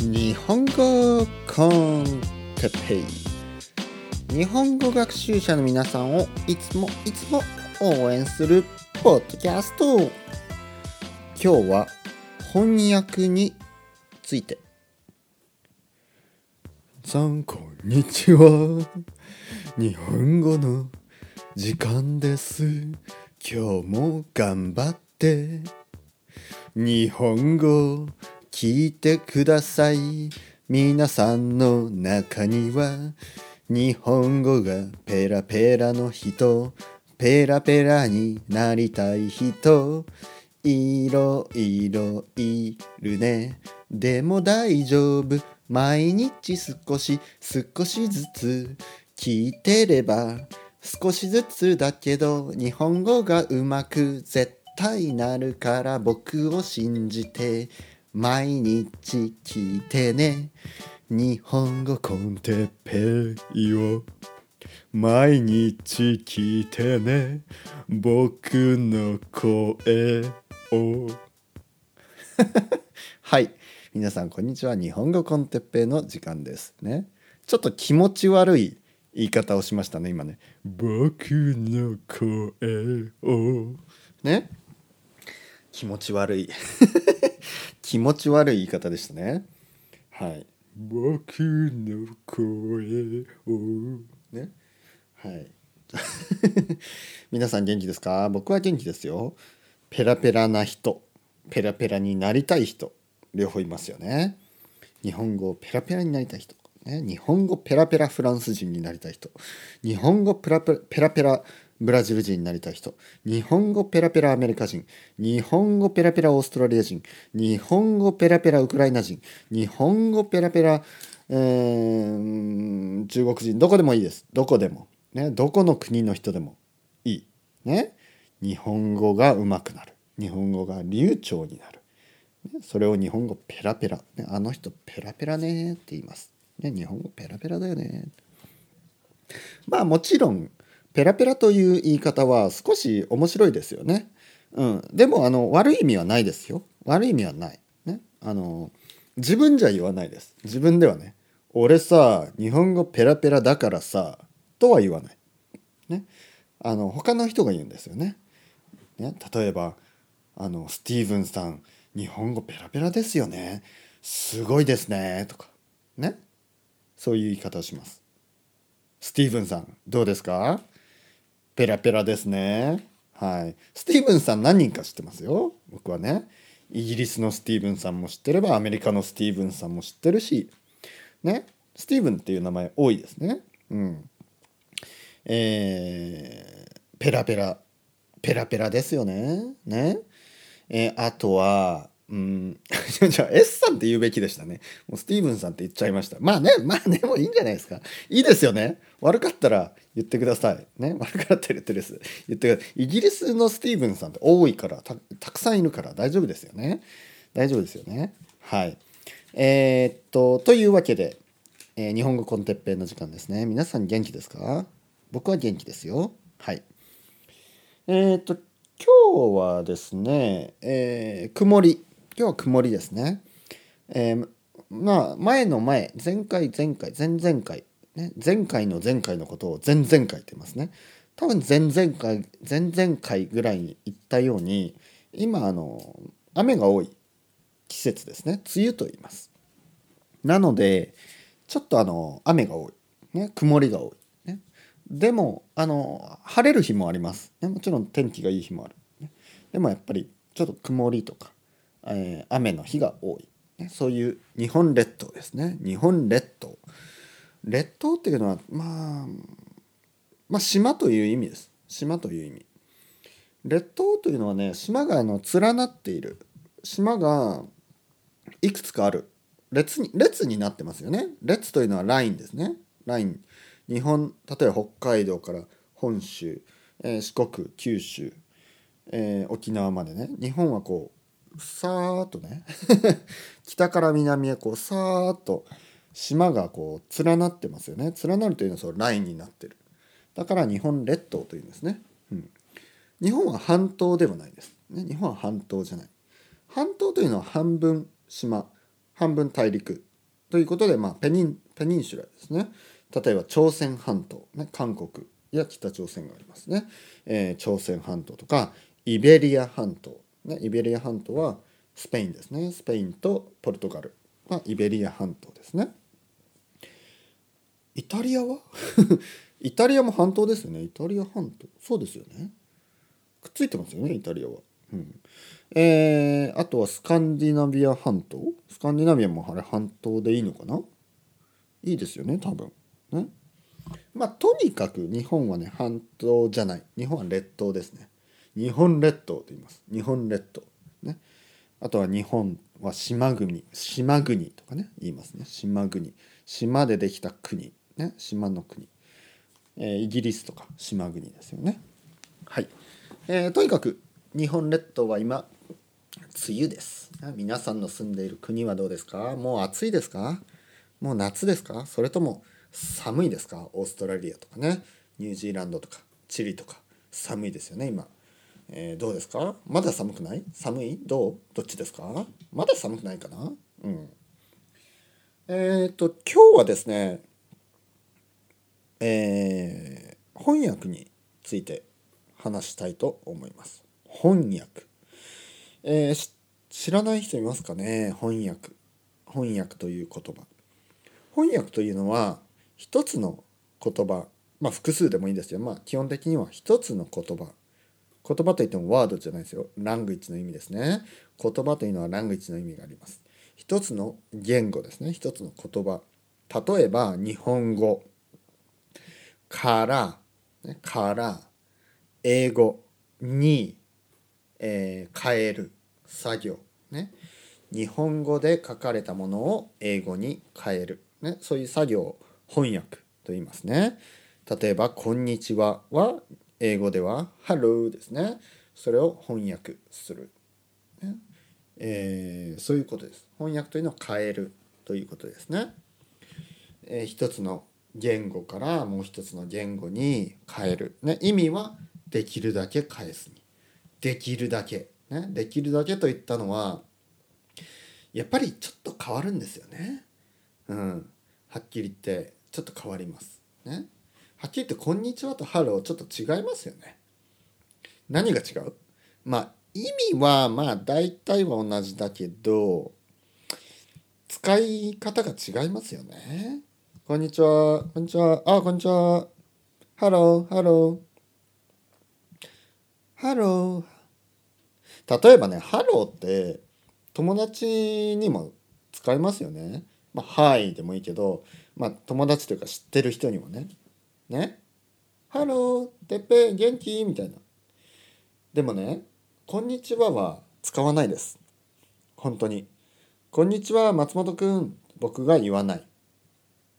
日本語コンテペイ。日本語学習者の皆さんをいつもいつも応援するポッドキャスト。今日は翻訳について。さんこんにちは日本語の時間です。今日も頑張って。日本語聞いてください。皆さんの中には日本語がペラペラの人ペラペラになりたい人いろいろいるね。でも大丈夫。毎日少し少しずつ聞いてれば少しずつだけど日本語がうまく絶対なるから僕を信じて毎日聞いてね。日本語コンテッペイを。毎日聞いてね。僕の声を。はい。皆さんこんにちは。日本語コンテッペイの時間ですね。ちょっと気持ち悪い言い方をしましたね今ね。僕の声を。ね。気持ち悪い。気持ち悪い言い方でしたね。はい。僕の声を。ね。はい。皆さん元気ですか？僕は元気ですよ。ペラペラな人。ペラペラになりたい人。両方いますよね。日本語ペラペラになりたい人。ね、日本語ペラペラフランス人になりたい人。日本語ペラペラペラペラブラジル人になりたい人。日本語ペラペラアメリカ人。日本語ペラペラオーストラリア人。日本語ペラペラウクライナ人。日本語ペラペラ、えー、中国人。どこでもいいです。どこでも、ね、どこの国の人でもいい、ね、日本語がうまくなる。日本語が流暢になる。それを日本語ペラペラ、ね、あの人ペラペラねって言います。ね、日本語ペラペラだよね。まあもちろんペラペラという言い方は少し面白いですよね。うん、でもあの悪い意味はないですよ。悪い意味はない。ね、あの自分じゃ言わないです。自分ではね。俺さ日本語ペラペラだからさとは言わない。ね、あの他の人が言うんですよね。ね例えばあのスティーブンさん日本語ペラペラですよね。すごいですねとかねそういう言い方をしますスティーブンさんどうですか？ペラペラですね。はい。スティーブンさん何人か知ってますよ？僕はね。イギリスのスティーブンさんも知ってればアメリカのスティーブンさんも知ってるしね。スティーブンっていう名前多いですね。うん。えー、ペラペラペラペラですよね。ね。えー、あとはうん。じゃあ S さんって言うべきでしたね。もうスティーブンさんって言っちゃいました。まあね、まあね、もういいんじゃないですか。いいですよね。悪かったら言ってください。ね？悪かったら言ってです。言ってください。イギリスのスティーブンさんって多いからた、くさんいるから大丈夫ですよね。大丈夫ですよね。はい。えー、っと、というわけで、えー、日本語コンテッペイの時間ですね。皆さん元気ですか？僕は元気ですよ。はい。えー、っと、今日はですね、え、曇り。今日は曇りですね。えー、まあ前の前前回前回前々回、ね、前回の前回のことを前々回って言いますね。多分前々回前々回ぐらいに言ったように今あの雨が多い季節ですね。梅雨と言います。なのでちょっとあの雨が多い、ね、曇りが多い、ね、でもあの晴れる日もあります、ね、もちろん天気がいい日もある、でもやっぱりちょっと曇りとかえー、雨の日が多い、ね、そういう日本列島ですね。日本列島。列島っていうのはまあまあ島という意味です。島という意味。列島というのはね島があの連なっている。島がいくつかある。列に列になってますよね。列というのはラインですね。ライン。日本例えば北海道から本州、えー、四国九州、えー、沖縄までね。日本はこうさーっとね。北から南へこうさーっと島がこう連なってますよね。連なるというのはそのラインになってる。だから日本列島というんですね、うん、日本は半島ではないです、ね、日本は半島じゃない。半島というのは半分島半分大陸ということで、まあ、 penin peninsula ですね。例えば朝鮮半島、ね、韓国や北朝鮮がありますね、えー、朝鮮半島とかイベリア半島、ね、イベリア半島はスペインですね。スペインとポルトガル。がイベリア半島ですね。イタリアは？イタリアも半島ですよね。イタリア半島。そうですよね。くっついてますよねイタリアは、うん。えー、あとはスカンディナビア半島？スカンディナビアもあれ半島でいいのかな？いいですよね多分。ね。まあとにかく日本はね半島じゃない。日本は列島ですね。日本列島と言います。日本列島。ね。あとは日本は島国。島国とかね言いますね。島国。島でできた国。ね。島の国、えー、イギリスとか島国ですよね。はい、えー、とにかく日本列島は今梅雨です。皆さんの住んでいる国はどうですか？もう暑いですか？もう夏ですか？それとも寒いですか？オーストラリアとかね。ニュージーランドとかチリとか寒いですよね今、えー、どうですか？まだ寒くない？寒い？どう？どっちですか？まだ寒くないかな？うん。えっ、ー、と今日はですねえー、翻訳について話したいと思います。翻訳。えー、知らない人いますかね？翻訳。翻訳という言葉。翻訳というのは一つの言葉。まあ複数でもいいですよ。まあ基本的には一つの言葉。言葉といってもワードじゃないですよ。ラングイッチの意味ですね。言葉というのはラングイッチの意味があります。一つの言語ですね。一つの言葉。例えば日本語。から、ね、から。英語。に。えー、変える。作業。ね。日本語で書かれたものを英語に変える、ね、そういう作業を翻訳と言いますね。例えば「こんにちは」は英語では「Hello」ですね。それを翻訳する、ね。えー、そういうことです。翻訳というのを変えるということですね、えー、一つの言語からもう一つの言語に変える、ね、意味はできるだけ返すに。できるだけ、ね、できるだけと言ったのはやっぱりちょっと変わるんですよね。うん、はっきり言ってちょっと変わります。ね、はっきり言って「こんにちは」と「hello」ちょっと違いますよね。何が違う？まあ意味はまあ大体は同じだけど使い方が違いますよね。こんにちは。こんにちは。あ、こんにちは。 hello、hello。hello。例えばね、ハローって友達にも使いますよね。まあ、 hi でもいいけど、まあ、友達というか知ってる人にもね。ね。 hello、てっぺ元気？みたいな。でもね、こんにちはは使わないです。本当に。こんにちは、松本くん。僕が言わない。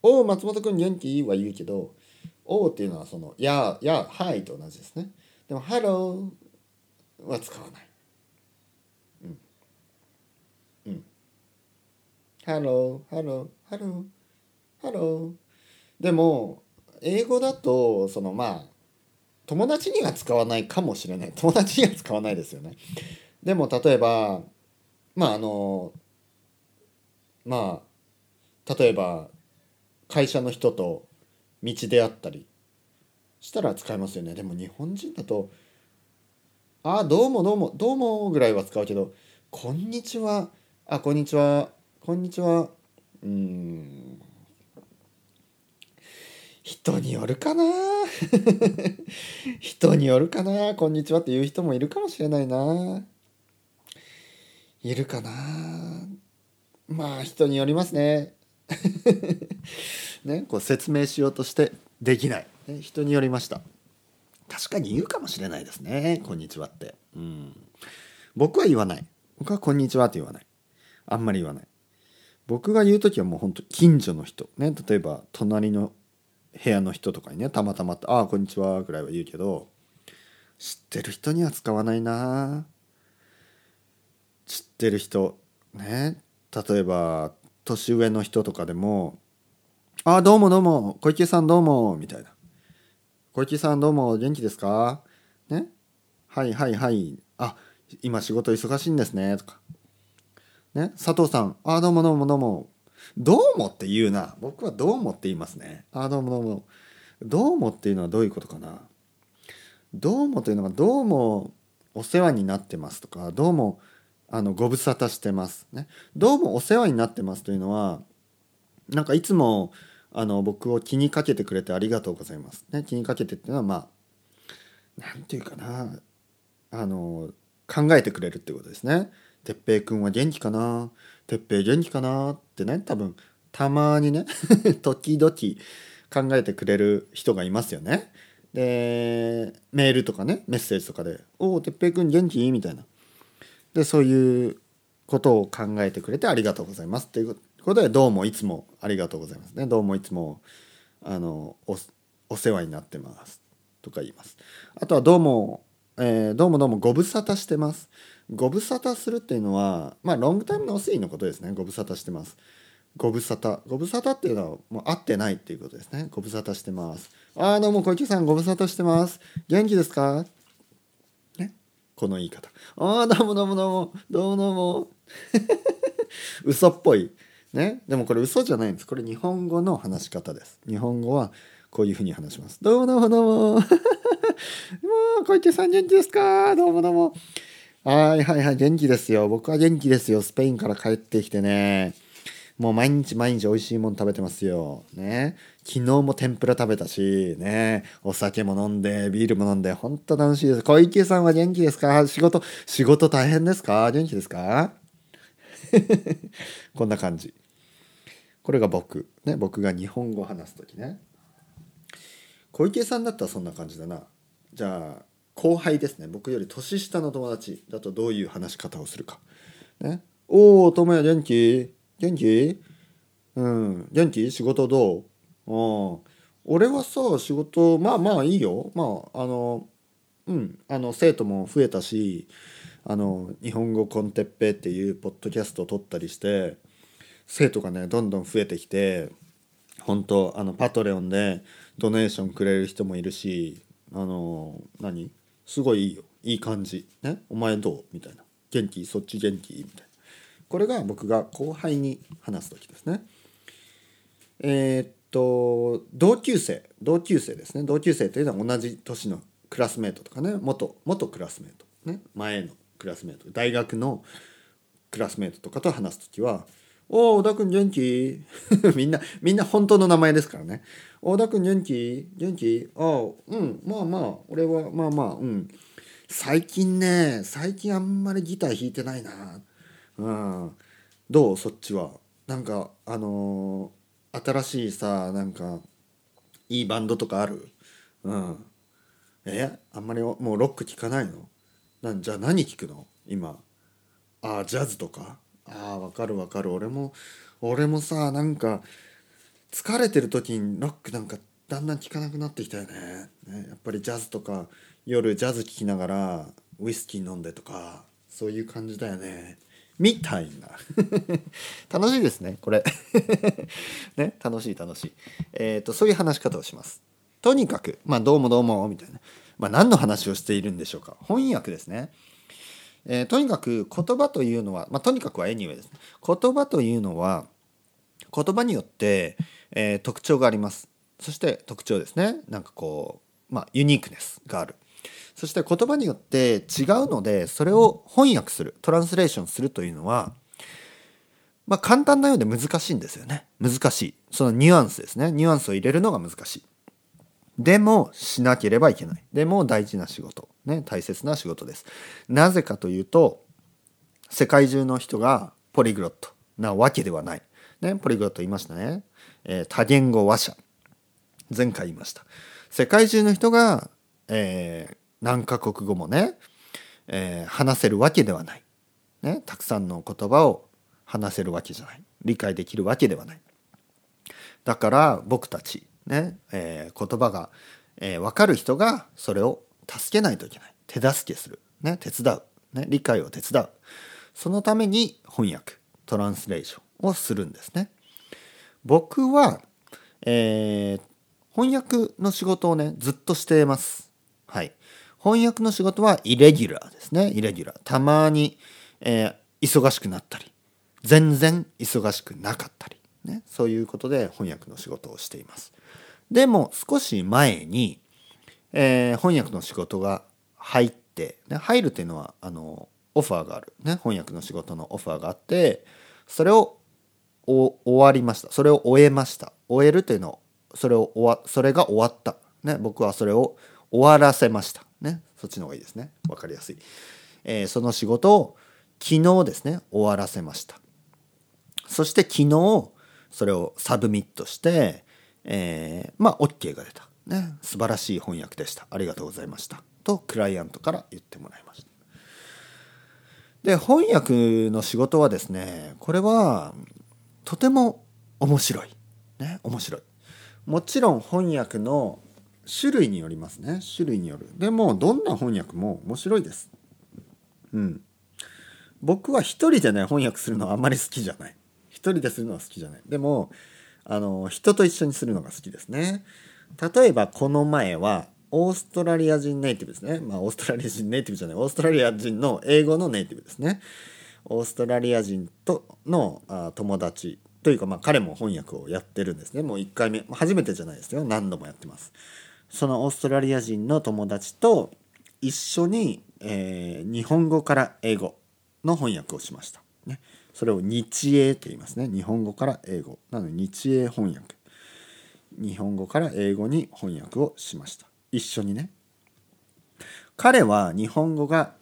おう、松本くん元気？は言うけど、おうっていうのはその、や、や、 hi と同じですね。でも「hello」は使わない。うん。うん。 hello、hello、hello、hello。でも、英語だと、そのまあ、友達には使わないかもしれない。友達には使わないですよね。でも、例えば、まあ、あの、まあ、例えば、会社の人と道であったりしたら使いますよねでも日本人だと「あどうもどうもどうも」ぐらいは使うけど「こんにちは」「あこんにちは」「こんにちは」うん人によるかな。人によるかな。こんにちはって言う人もいるかもしれないな。いるかな。まあ人によりますね。ねこう説明しようとしてできない、ね、人によりました。確かに言うかもしれないですね「こんにちは」って。うん。僕は言わない。僕は「こんにちは」って言わない。あんまり言わない。僕が言う時はもうほんと近所の人。ね例えば隣の部屋の人とかにねたまたま「ああこんにちは」ぐらいは言うけど知ってる人には使わないな。知ってる人ね例えば年上の人とかでも「ああどうもどうも小池さんどうも」みたいな「小池さんどうも元気ですか?」ね「はいはいはい。あ今仕事忙しいんですね」とか。ね、佐藤さんあ、あ、どうもどうもどうも。どうもって言うな。僕はどうもって言いますね。あ、どうもどうも。どうもっていうのはどういうことかな。どうもというのは、どうもお世話になってますとか、どうもあのご無沙汰してます。ね。どうもお世話になってますというのは、なんかいつもあの僕を気にかけてくれてありがとうございます。ね、気にかけてっていうのはまあ何て言うかなあの考えてくれるってことですね。哲平君は元気かな哲平元気かなってね多分たまにね 時々考えてくれる人がいますよね。でメールとかねメッセージとかで「おお哲平君元気?」みたいな。でそういうことを考えてくれてありがとうございますっていうことで「どうもいつもありがとうございますね」「どうもいつもあのおお世話になってます」とか言います。あとはどうも、えー、どうもどうもご無沙汰してます。ご無沙汰するっていうのは、まあ、ロングタイムの推移のことですね。ご無沙汰してます。ご無沙汰。ご無沙汰っていうのは、もう会ってないっていうことですね。ご無沙汰してます。ああ、どうも小池さん、ご無沙汰してます。元気ですか？ね？この言い方。ああ、どうもどうもどうも、どうもどうも。嘘っぽい。ね？でもこれ嘘じゃないんです。これ日本語の話し方です。日本語はこういうふうに話します。どうもどうもどうも。もう、小池さん元気ですか？どうもどうも。はいはいはい、元気ですよ。僕は元気ですよ。スペインから帰ってきてね。もう毎日毎日美味しいもの食べてますよ。ね。昨日も天ぷら食べたし、ね。お酒も飲んで、ビールも飲んで、ほんと楽しいです。小池さんは元気ですか？仕事、仕事大変ですか？元気ですか？こんな感じ。これが僕。ね。僕が日本語を話す時ね。小池さんだったらそんな感じだな。じゃあ、後輩ですね。僕より年下の友達だとどういう話し方をするか。ね、おお友也元気？元気？うん。元気？仕事どう？あ俺はさ仕事まあまあいいよ。まああのうん。あの生徒も増えたしあの日本語コンテッペっていうポッドキャストを撮ったりして生徒がねどんどん増えてきて本当あのパトレオンでドネーションくれる人もいるしあの何？すごいいいよ。いい感じ。ね？お前どう？みたいな。元気？そっち元気？みたいな。これが僕が後輩に話す時ですね。えー、っと同級生。同級生ですね。同級生というのは同じ年のクラスメートとかね。元元クラスメート。ね？前のクラスメート。大学のクラスメートとかと話す時は「おお小田君元気? 」みんなみんな本当の名前ですからね。小田君元気？元気？ああうん。まあまあ俺はまあまあうん。最近ね最近あんまりギター弾いてないな。うん。どう？そっちは？なんかあのー、新しいさなんかいいバンドとかある？うん。え？あんまりもうロック聴かないの？なんじゃあ何聴くの？今。ああジャズとか？ああわかるわかる。俺も俺もさなんか疲れてる時にロックなんかだんだん聴かなくなってきたよね。ねやっぱりジャズとか夜ジャズ聴きながらウイスキー飲んでとかそういう感じだよね。みたいな。楽しいですねこれ。ね楽しい楽しい。えっ、ー、とそういう話し方をします。とにかくまあどうもどうもみたいな。まあ何の話をしているんでしょうか。翻訳ですね。えー、とにかく言葉というのは、まあ、とにかくは anyway ですね。言葉というのは言葉によってえー、特徴があります。そして特徴ですね。なんかこうまあユニークネスがある。そして言葉によって違うのでそれを翻訳するトランスレーションするというのはまあ簡単なようで難しいんですよね。難しい。そのニュアンスですね。ニュアンスを入れるのが難しい。でもしなければいけない。でも大事な仕事。ね大切な仕事です。なぜかというと世界中の人がポリグロットなわけではない。ねポリグロット言いましたね。えー、多言語話者。前回言いました。世界中の人が、えー、何カ国語もね、えー、話せるわけではない、ね、たくさんの言葉を話せるわけじゃない。理解できるわけではない。だから僕たちね、えー、言葉が、えー、分かる人がそれを助けないといけない手助けする、ね、手伝う、ね、理解を手伝うそのために翻訳トランスレーションをするんですね。僕は、えー、翻訳の仕事をね、ずっとしています。はい。翻訳の仕事はイレギュラーですね。イレギュラー。たまに、えー、忙しくなったり、全然忙しくなかったり、ね、そういうことで翻訳の仕事をしています。でも少し前に、えー、翻訳の仕事が入って、ね、入るっていうのはあのオファーがある、ね、翻訳の仕事のオファーがあってそれを終わりました。それを終えました。終えるというのをそれを終わそれが終わった、ね、僕はそれを終わらせました。ねそっちの方がいいですね。分かりやすい、えー、その仕事を昨日ですね終わらせました。そして昨日それを submit して、えー、まあ OK が出た、ね、素晴らしい翻訳でした。ありがとうございました。とクライアントから言ってもらいました。で翻訳の仕事はですねこれはとても面白い。ね。面白い。もちろん翻訳の種類によりますね。種類による。でもどんな翻訳も面白いです。うん。僕は一人でね翻訳するのはあんまり好きじゃない。一人でするのは好きじゃない。でもあの人と一緒にするのが好きですね。例えばこの前はオーストラリア人ネイティブですね。まあオーストラリア人ネイティブじゃない。オーストラリア人の英語のネイティブですね。オーストラリア人とのあ友達というかまあ彼も翻訳をやってるんですね。もう1回目。初めてじゃないですよ。何度もやってます。そのオーストラリア人の友達と一緒に、えー、日本語から英語の翻訳をしました、ね、それを日英と言いますね。日本語から英語。なので日英翻訳。日本語から英語に翻訳をしました。一緒にね。彼は日本語が、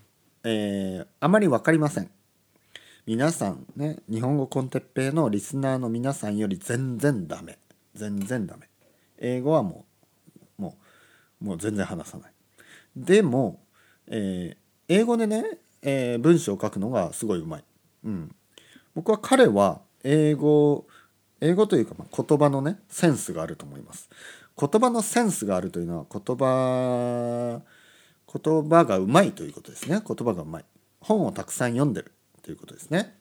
えー、あまり分かりません。皆さんね日本語コンテッペイのリスナーの皆さんより全然ダメ。全然ダメ。英語はもうもうもう全然話さない。でも、えー、英語でね、えー、文章を書くのがすごいうまい、うん、僕は彼は英語英語というか、ま、言葉のねセンスがあると思います。言葉のセンスがあるというのは言葉言葉がうまいということですね。言葉がうまい。本をたくさん読んでるということですね。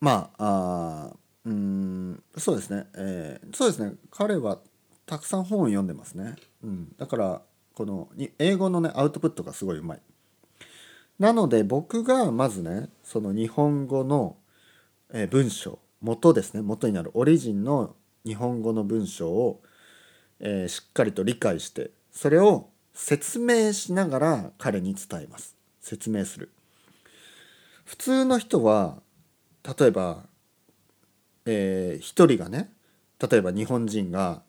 まああうんそうですね、えー、そうですね。彼はたくさん本を読んでますね、うん、だからこの英語のねアウトプットがすごいうまい。なので僕がまずねその日本語の、文章元ですね元になるオリジンの日本語の文章を、えー、しっかりと理解してそれを説明しながら彼に伝えます。説明する。普通の人は例えば、えー、一人がね例えば日本人が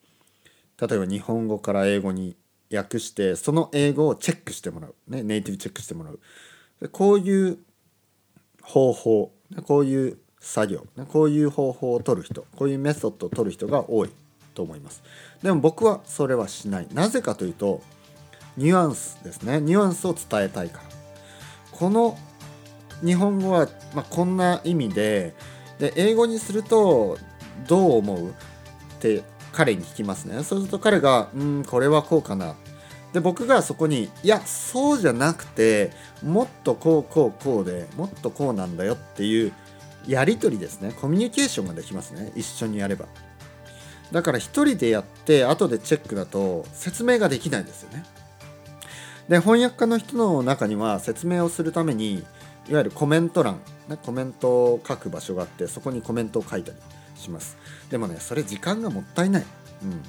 例えば日本語から英語に訳してその英語をチェックしてもらう、ね、ネイティブチェックしてもらう。こういう方法こういう作業こういう方法を取る人こういうメソッドを取る人が多いと思います。でも僕はそれはしない。なぜかというとニュアンスですね。ニュアンスを伝えたいから。この日本語は、まあ、こんな意味でで英語にするとどう思うって彼に聞きますね。そうすると彼が「うんこれはこうかな」で僕がそこに「いやそうじゃなくてもっとこうこうこうでもっとこうなんだよ」っていうやり取りですね。コミュニケーションができますね。一緒にやれば。だから一人でやって後でチェックだと説明ができないんですよね。で翻訳家の人の中には説明をするためにいわゆるコメント欄、コメントを書く場所があってそこにコメントを書いたりします。でもねそれ時間がもったいない、うん、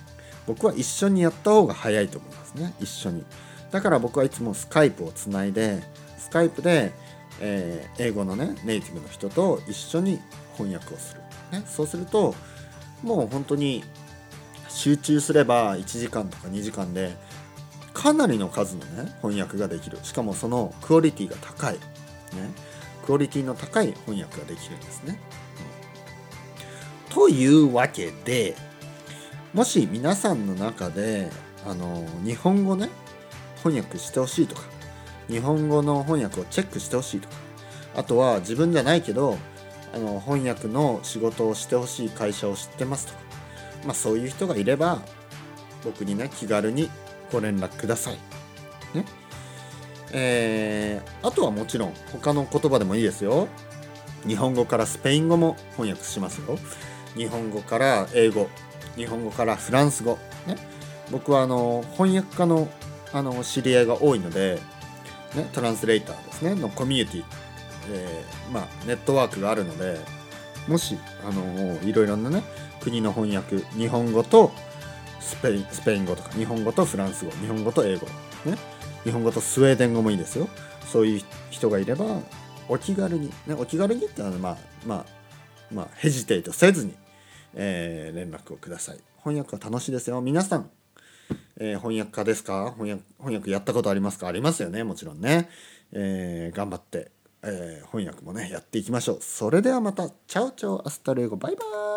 僕は一緒にやった方が早いと思いますね。一緒に。だから僕はいつもスカイプをつないでスカイプで、えー、英語のねネイティブの人と一緒に翻訳をする、ね、そうするともう本当に集中すれば1時間とか2時間でかなりの数のね翻訳ができる。しかもそのクオリティが高い、ね、クオリティの高い翻訳ができるんですね。うん、というわけでもし皆さんの中であの日本語ね翻訳してほしいとか日本語の翻訳をチェックしてほしいとかあとは自分じゃないけどあの翻訳の仕事をしてほしい会社を知ってますとか、まあ、そういう人がいれば僕にね気軽にご連絡ください。ねえー、あとはもちろん他の言葉でもいいですよ。日本語からスペイン語も翻訳しますよ。日本語から英語、日本語からフランス語。ね、僕はあの翻訳家のあの知り合いが多いので、ね、トランスレーターですね。のコミュニティえー、まあ、ネットワークがあるのでもし、あのいろいろなね国の翻訳日本語とスペインスペイン語とか日本語とフランス語日本語と英語、ね、日本語とスウェーデン語もいいですよ。そういう人がいればお気軽に、ね、お気軽にってのはまあまあまあヘジテイトせずに、えー、連絡をください。翻訳は楽しいですよ。皆さん、えー、翻訳家ですか？翻訳翻訳やったことありますか？ありますよね。もちろんね、えー、頑張って、えー、翻訳もねやっていきましょう。それではまた。 ciao ciao hasta luego。バイバイ。